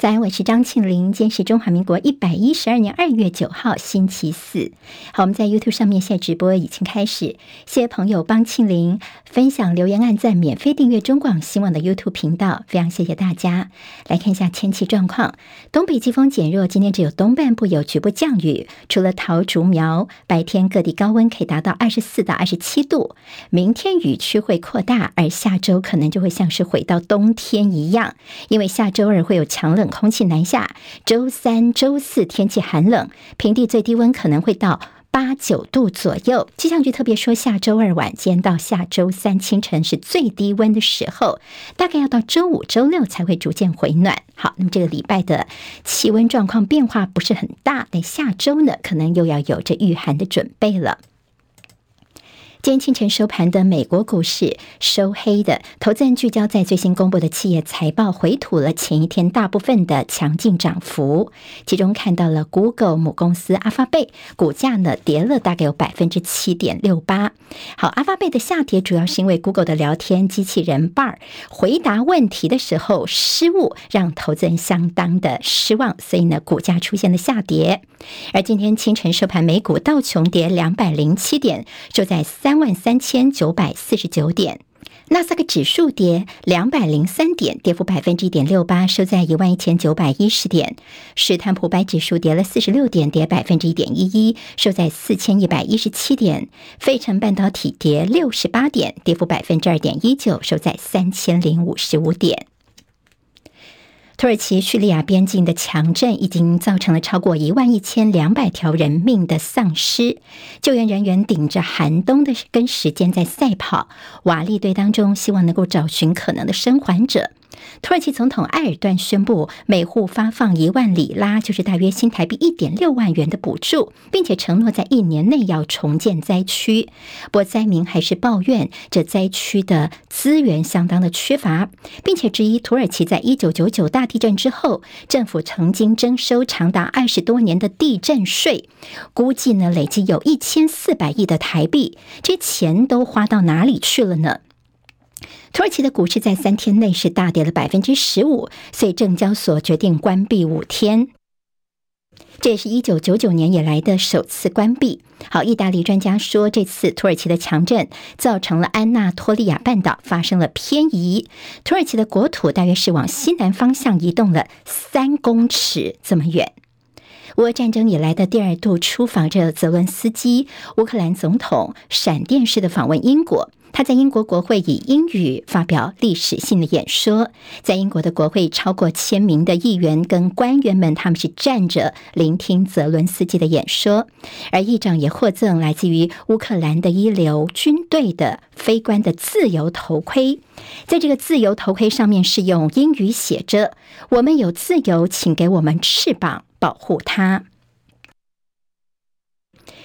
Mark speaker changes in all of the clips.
Speaker 1: 早安，我是张庆玲。今天是中华民国一百一十二年二月九号，星期四。好，我们在 YouTube 上面现在直播已经开始。谢谢朋友帮庆玲分享、留言、按赞、免费订阅中广新闻的 YouTube 频道，非常谢谢大家。来看一下天气状况：东北季风减弱，今天只有东半部有局部降雨。除了桃竹苗，白天各地高温可以达到二十四到二十七度。明天雨区会扩大，而下周可能就会像是回到冬天一样，因为下周二会有强冷。空气南下，周三、周四天气寒冷，平地最低温可能会到八九度左右。气象局特别说，下周二晚间到下周三清晨是最低温的时候，大概要到周五、周六才会逐渐回暖。好，那么这个礼拜的气温状况变化不是很大，但下周呢，可能又要有着御寒的准备了。今天清晨收盘的美国股市收黑的，投资人聚焦在最新公布的企业财报，回吐了前一天大部分的强劲涨幅。其中看到了 Google 母公司阿发贝股价呢跌了大概有百分之七点六八。好，阿发贝的下跌主要是因为 Google 的聊天机器人 b a r 回答问题的时候失误，让投资人相当的失望，所以呢股价出现了下跌。而今天清晨收盘，美股道琼跌两百零七点，收在三。三万三千九百四十九点，纳斯达克指数跌两百零三点，跌幅百分之一点六八，收在一万一千九百一十点。史坦普白指数跌了四十六点，跌百分之一点一一，收在四千一百一十七点。费城半导体跌六十八点，跌幅百分之二点一九，收在三千零五十五点。土耳其叙利亚边境的强震已经造成了超过一万一千两百条人命的丧失，救援人员顶着寒冬的跟时间在赛跑，瓦砾堆当中，希望能够找寻可能的生还者。土耳其总统埃尔段宣布，每户发放一万里拉，就是大约新台币一点六万元的补助，并且承诺在一年内要重建灾区。不过灾民还是抱怨这灾区的资源相当的缺乏，并且质疑土耳其在一九九九大地震之后，政府曾经征收长达二十多年的地震税，估计呢累计有一千四百亿的台币，这钱都花到哪里去了呢？土耳其的股市在三天内是大跌了百分之十五，所以证交所决定关闭五天。这也是一九九九年以来的首次关闭。好，意大利专家说，这次土耳其的强震造成了安纳托利亚半岛发生了偏移，土耳其的国土大约是往西南方向移动了三公尺这么远。俄战争以来的第二度出访着泽伦斯基，乌克兰总统闪电式的访问英国。他在英国国会以英语发表历史性的演说，在英国的国会超过千名的议员跟官员们，他们是站着聆听泽伦斯基的演说，而议长也获赠来自于乌克兰的一流军队的非官的自由头盔，在这个自由头盔上面是用英语写着：“我们有自由，请给我们翅膀，保护它。”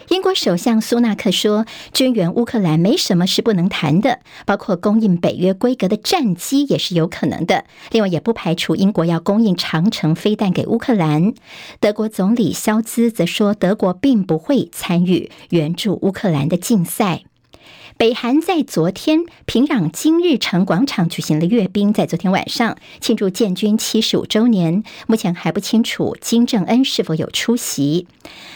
Speaker 1: 英国首相苏纳克说：“军援乌克兰没什么是不能谈的，包括供应北约规格的战机也是有可能的。另外，也不排除英国要供应长城飞弹给乌克兰。”德国总理肖兹则说：“德国并不会参与援助乌克兰的竞赛。”北韩在昨天平壤金日成广场举行了阅兵，在昨天晚上庆祝建军七十五周年。目前还不清楚金正恩是否有出席。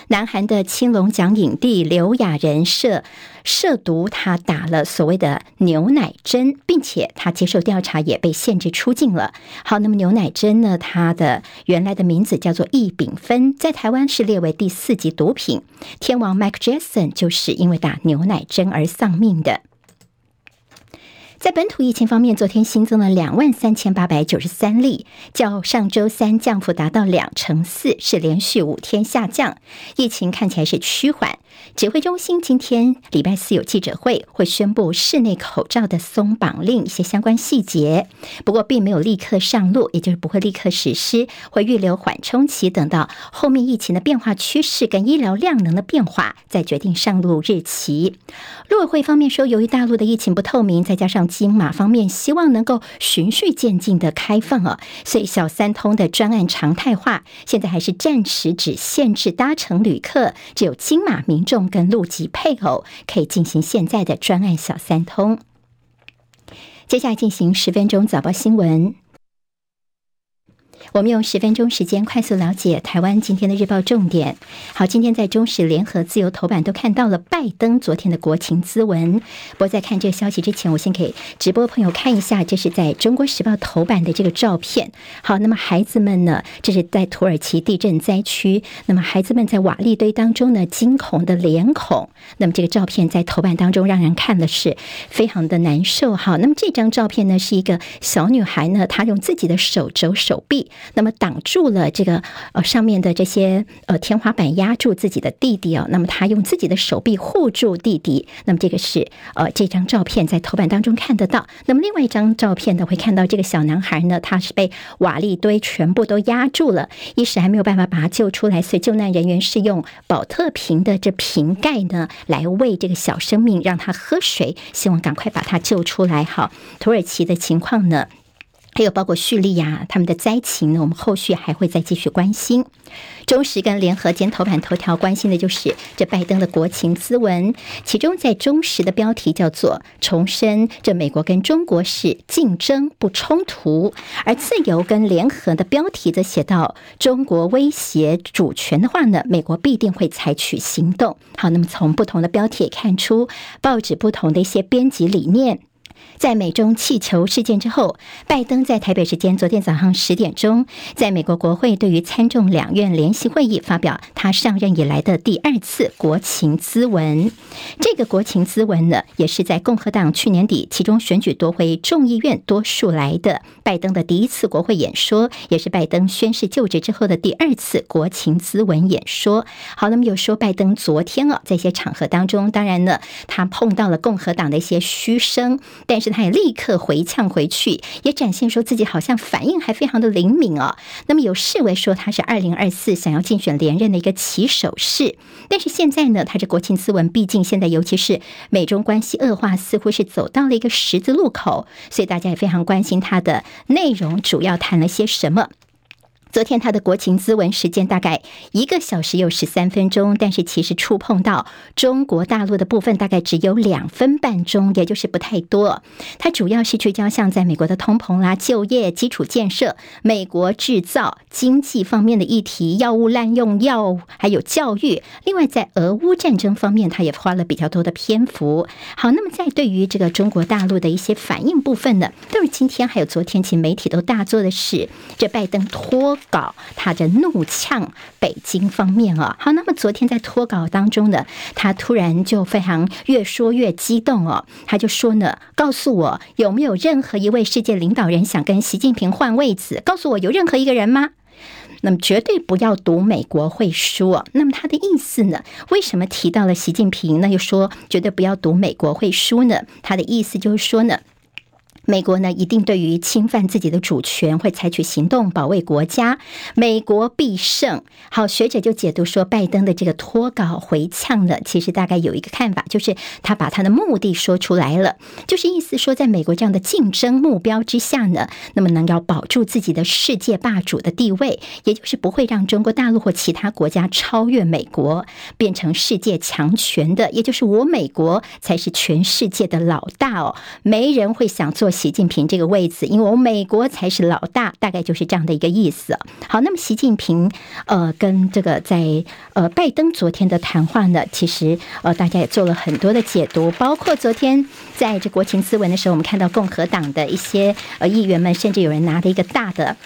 Speaker 1: 南韩的青龙奖影帝刘亚仁社涉毒，他打了所谓的牛奶针，并且他接受调查也被限制出境了。好，那么牛奶针呢？它的原来的名字叫做异丙酚，在台湾是列为第四级毒品。天王 Mike Jackson 就是因为打牛奶针而丧命的。在本土疫情方面，昨天新增了两万三千八百九十三例，较上周三降幅达到两成四，是连续五天下降。疫情看起来是趋缓。指挥中心今天礼拜四有记者会，会宣布室内口罩的松绑令一些相关细节，不过并没有立刻上路，也就是不会立刻实施，会预留缓冲期，等到后面疫情的变化趋势跟医疗量能的变化，再决定上路日期。陆委会方面说，由于大陆的疫情不透明，再加上金马方面希望能够循序渐进的开放啊，所以小三通的专案常态化，现在还是暂时只限制搭乘旅客，只有金马民众跟陆籍配偶可以进行现在的专案小三通。接下来进行十分钟早报新闻。我们用十分钟时间快速了解台湾今天的日报重点。好，今天在中时、联合、自由头版都看到了拜登昨天的国情咨文。不过在看这个消息之前，我先给直播朋友看一下，这是在中国时报头版的这个照片。好，那么孩子们呢，这是在土耳其地震灾区，那么孩子们在瓦砾堆当中呢，惊恐的脸孔。那么这个照片在头版当中让人看的是非常的难受。好，那么这张照片呢，是一个小女孩呢，她用自己的手肘、手臂。那么挡住了这个呃上面的这些呃天花板，压住自己的弟弟哦。那么他用自己的手臂护住弟弟。那么这个是呃这张照片在头版当中看得到。那么另外一张照片呢，会看到这个小男孩呢，他是被瓦砾堆全部都压住了，一时还没有办法把他救出来。所以救难人员是用宝特瓶的这瓶盖呢来喂这个小生命，让他喝水，希望赶快把他救出来。好，土耳其的情况呢？还有包括叙利亚他们的灾情呢，我们后续还会再继续关心。中时跟联合间头版头条关心的就是这拜登的国情咨文，其中在中时的标题叫做“重申这美国跟中国是竞争不冲突”，而自由跟联合的标题则写到“中国威胁主权的话呢，美国必定会采取行动”。好，那么从不同的标题也看出报纸不同的一些编辑理念。在美中气球事件之后，拜登在台北时间昨天早上十点钟，在美国国会对于参众两院联席会议发表他上任以来的第二次国情咨文。这个国情咨文呢，也是在共和党去年底其中选举夺回众议院多数来的拜登的第一次国会演说，也是拜登宣誓就职之后的第二次国情咨文演说。好，那么有说拜登昨天啊，在一些场合当中，当然呢，他碰到了共和党的一些嘘声，但是。他也立刻回呛回去，也展现说自己好像反应还非常的灵敏哦。那么有视为说他是二零二四想要竞选连任的一个起手式，但是现在呢，他这国情咨文毕竟现在尤其是美中关系恶化，似乎是走到了一个十字路口，所以大家也非常关心他的内容主要谈了些什么。昨天他的国情咨文时间大概一个小时有十三分钟，但是其实触碰到中国大陆的部分大概只有两分半钟，也就是不太多。它主要是聚焦像在美国的通膨啦、就业、基础建设、美国制造、经济方面的议题、药物滥用、药物还有教育。另外在俄乌战争方面，他也花了比较多的篇幅。好，那么在对于这个中国大陆的一些反应部分呢，都是今天还有昨天，其媒体都大做的是这拜登脱。稿他的怒呛北京方面啊，好，那么昨天在脱稿当中呢，他突然就非常越说越激动哦，他就说呢，告诉我有没有任何一位世界领导人想跟习近平换位子？告诉我有任何一个人吗？那么绝对不要赌美国会输。那么他的意思呢？为什么提到了习近平？那又说绝对不要赌美国会输呢？他的意思就是说呢。美国呢，一定对于侵犯自己的主权会采取行动保卫国家，美国必胜。好，学者就解读说，拜登的这个脱稿回呛呢，其实大概有一个看法，就是他把他的目的说出来了，就是意思说，在美国这样的竞争目标之下呢，那么能要保住自己的世界霸主的地位，也就是不会让中国大陆或其他国家超越美国，变成世界强权的，也就是我美国才是全世界的老大哦，没人会想做。习近平这个位置，因为我们美国才是老大，大概就是这样的一个意思。好，那么习近平呃跟这个在呃拜登昨天的谈话呢，其实呃大家也做了很多的解读，包括昨天在这国情咨文的时候，我们看到共和党的一些呃议员们，甚至有人拿着一个大的。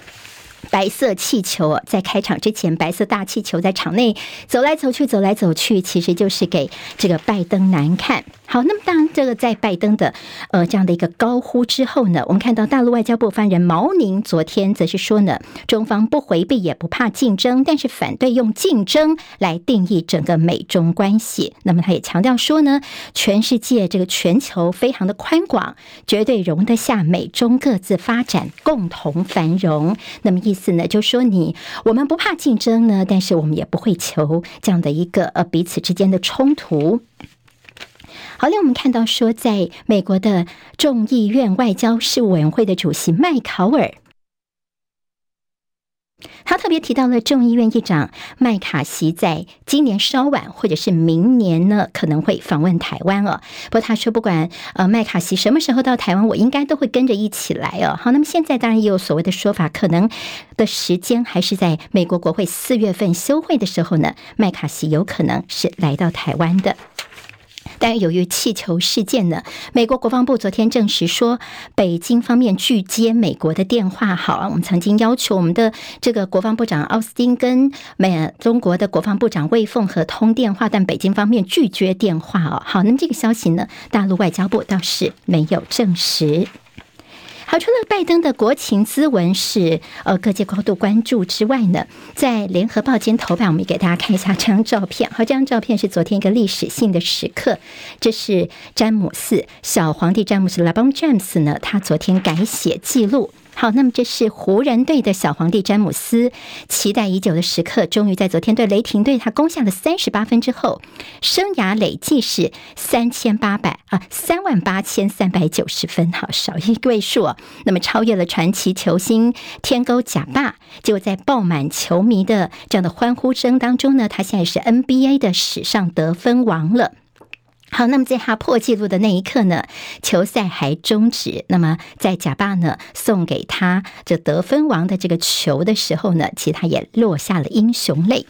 Speaker 1: 白色气球在开场之前，白色大气球在场内走来走去，走来走去，其实就是给这个拜登难看。好，那么当，这个在拜登的呃这样的一个高呼之后呢，我们看到大陆外交部发言人毛宁昨天则是说呢，中方不回避也不怕竞争，但是反对用竞争来定义整个美中关系。那么他也强调说呢，全世界这个全球非常的宽广，绝对容得下美中各自发展，共同繁荣。那么。意思呢，就说你我们不怕竞争呢，但是我们也不会求这样的一个呃彼此之间的冲突。好，嘞我们看到说，在美国的众议院外交事务委员会的主席麦考尔。他特别提到了众议院议长麦卡锡在今年稍晚或者是明年呢，可能会访问台湾哦。不过他说，不管呃麦卡锡什么时候到台湾，我应该都会跟着一起来哦。好，那么现在当然也有所谓的说法，可能的时间还是在美国国会四月份休会的时候呢，麦卡锡有可能是来到台湾的。但由于气球事件呢，美国国防部昨天证实说，北京方面拒接美国的电话。好啊，我们曾经要求我们的这个国防部长奥斯汀跟美中国的国防部长魏凤和通电话，但北京方面拒绝电话哦。好，那么这个消息呢，大陆外交部倒是没有证实。好，除了拜登的国情咨文是呃各界高度关注之外呢，在联合报今天头版，我们也给大家看一下这张照片。好，这张照片是昨天一个历史性的时刻，这是詹姆斯小皇帝詹姆斯 l 邦詹姆斯呢，他昨天改写记录。好，那么这是湖人队的小皇帝詹姆斯，期待已久的时刻，终于在昨天对雷霆队他攻下了三十八分之后，生涯累计是三千八百啊三万八千三百九十分，好，少一位数，那么超越了传奇球星天勾贾巴，就在爆满球迷的这样的欢呼声当中呢，他现在是 NBA 的史上得分王了。好，那么在他破纪录的那一刻呢，球赛还终止。那么在贾巴呢送给他这得分王的这个球的时候呢，其实他也落下了英雄泪。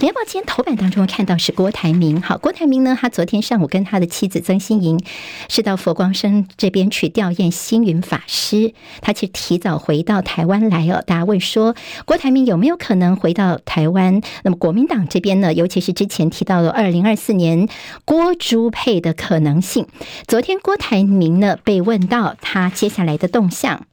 Speaker 1: 联报今天头版当中看到是郭台铭。好，郭台铭呢，他昨天上午跟他的妻子曾心莹是到佛光山这边去吊唁星云法师。他其实提早回到台湾来哦。大家问说，郭台铭有没有可能回到台湾？那么国民党这边呢，尤其是之前提到了二零二四年郭朱配的可能性。昨天郭台铭呢被问到他接下来的动向。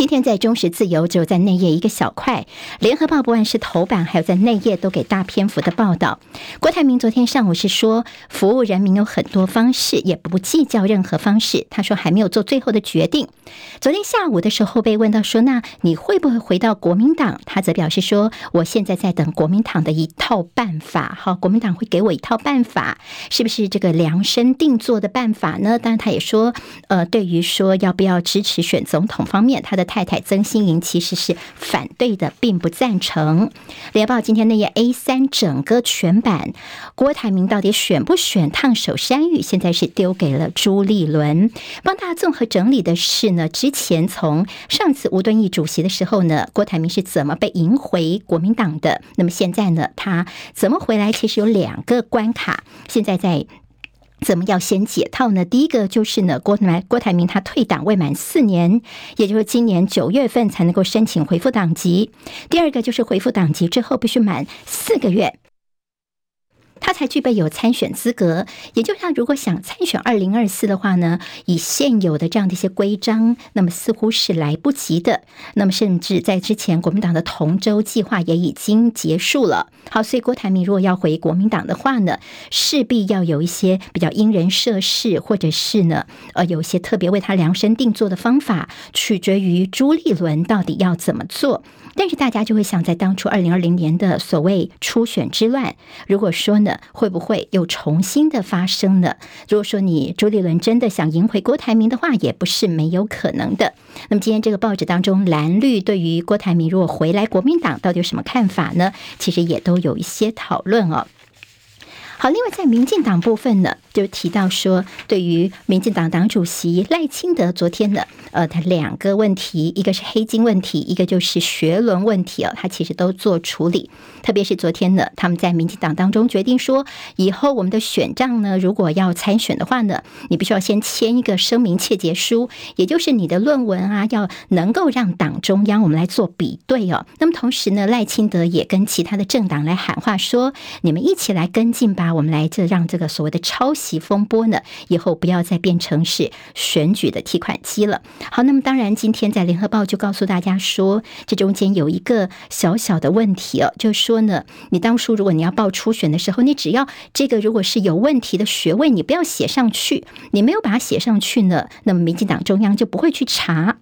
Speaker 1: 今天在中时自由，只有在内页一个小块。联合报不管是头版，还有在内页都给大篇幅的报道。郭台铭昨天上午是说，服务人民有很多方式，也不计较任何方式。他说还没有做最后的决定。昨天下午的时候被问到说，那你会不会回到国民党？他则表示说，我现在在等国民党的一套办法。好，国民党会给我一套办法，是不是这个量身定做的办法呢？当然，他也说，呃，对于说要不要支持选总统方面，他的。太太曾心莹其实是反对的，并不赞成。联报今天那页 A 三整个全版，郭台铭到底选不选烫手山芋？现在是丢给了朱立伦。帮大家综合整理的是呢，之前从上次吴敦义主席的时候呢，郭台铭是怎么被迎回国民党的？那么现在呢，他怎么回来？其实有两个关卡，现在在。怎么要先解套呢？第一个就是呢，郭台郭台铭他退党未满四年，也就是今年九月份才能够申请回复党籍。第二个就是回复党籍之后必须满四个月。他才具备有参选资格，也就是他如果想参选二零二四的话呢，以现有的这样的一些规章，那么似乎是来不及的。那么甚至在之前，国民党的同舟计划也已经结束了。好，所以郭台铭如果要回国民党的话呢，势必要有一些比较因人设事，或者是呢，呃，有一些特别为他量身定做的方法，取决于朱立伦到底要怎么做。但是大家就会想，在当初二零二零年的所谓初选之乱，如果说呢，会不会又重新的发生呢？如果说你朱立伦真的想赢回郭台铭的话，也不是没有可能的。那么今天这个报纸当中，蓝绿对于郭台铭如果回来国民党到底有什么看法呢？其实也都有一些讨论哦。好，另外在民进党部分呢，就提到说，对于民进党党主席赖清德昨天的，呃，他两个问题，一个是黑金问题，一个就是学伦问题哦，他其实都做处理。特别是昨天呢，他们在民进党当中决定说，以后我们的选战呢，如果要参选的话呢，你必须要先签一个声明切结书，也就是你的论文啊，要能够让党中央我们来做比对哦。那么同时呢，赖清德也跟其他的政党来喊话说，你们一起来跟进吧。我们来这让这个所谓的抄袭风波呢，以后不要再变成是选举的提款机了。好，那么当然，今天在联合报就告诉大家说，这中间有一个小小的问题哦，就说呢，你当初如果你要报初选的时候，你只要这个如果是有问题的学位，你不要写上去，你没有把它写上去呢，那么民进党中央就不会去查。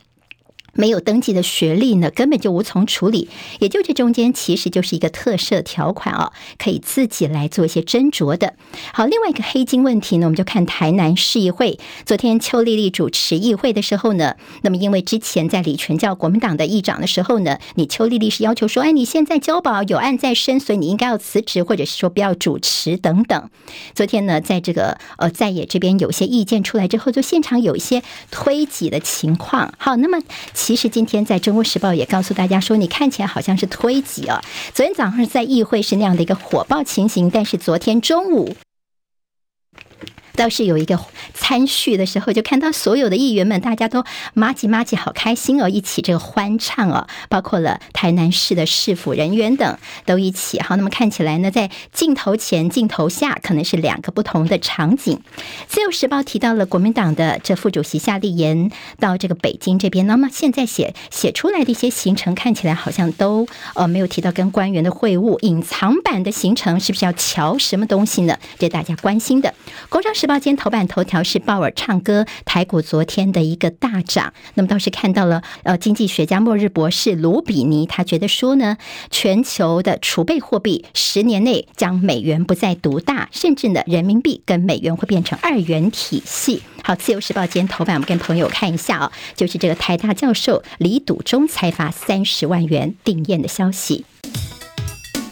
Speaker 1: 没有登记的学历呢，根本就无从处理。也就这中间其实就是一个特赦条款哦，可以自己来做一些斟酌的。好，另外一个黑金问题呢，我们就看台南市议会，昨天邱丽丽主持议会的时候呢，那么因为之前在李全教国民党的议长的时候呢，你邱丽丽是要求说，哎，你现在交保有案在身，所以你应该要辞职，或者是说不要主持等等。昨天呢，在这个呃在野这边有些意见出来之后，就现场有一些推挤的情况。好，那么。其实今天在《中国时报》也告诉大家说，你看起来好像是推挤哦。昨天早上在议会是那样的一个火爆情形，但是昨天中午。倒是有一个参叙的时候，就看到所有的议员们，大家都麻吉麻吉，好开心哦，一起这个欢唱哦，包括了台南市的市府人员等都一起。好，那么看起来呢，在镜头前、镜头下，可能是两个不同的场景。自由时报提到了国民党的这副主席夏立言到这个北京这边，那么现在写写出来的一些行程，看起来好像都呃没有提到跟官员的会晤，隐藏版的行程是不是要瞧什么东西呢？这大家关心的。工商时报今天头版头条是鲍尔唱歌，台股昨天的一个大涨。那么倒是看到了，呃，经济学家末日博士卢比尼，他觉得说呢，全球的储备货币十年内将美元不再独大，甚至呢，人民币跟美元会变成二元体系。好，自由时报今天头版，我们跟朋友看一下啊，就是这个台大教授李笃忠裁罚三十万元定谳的消息。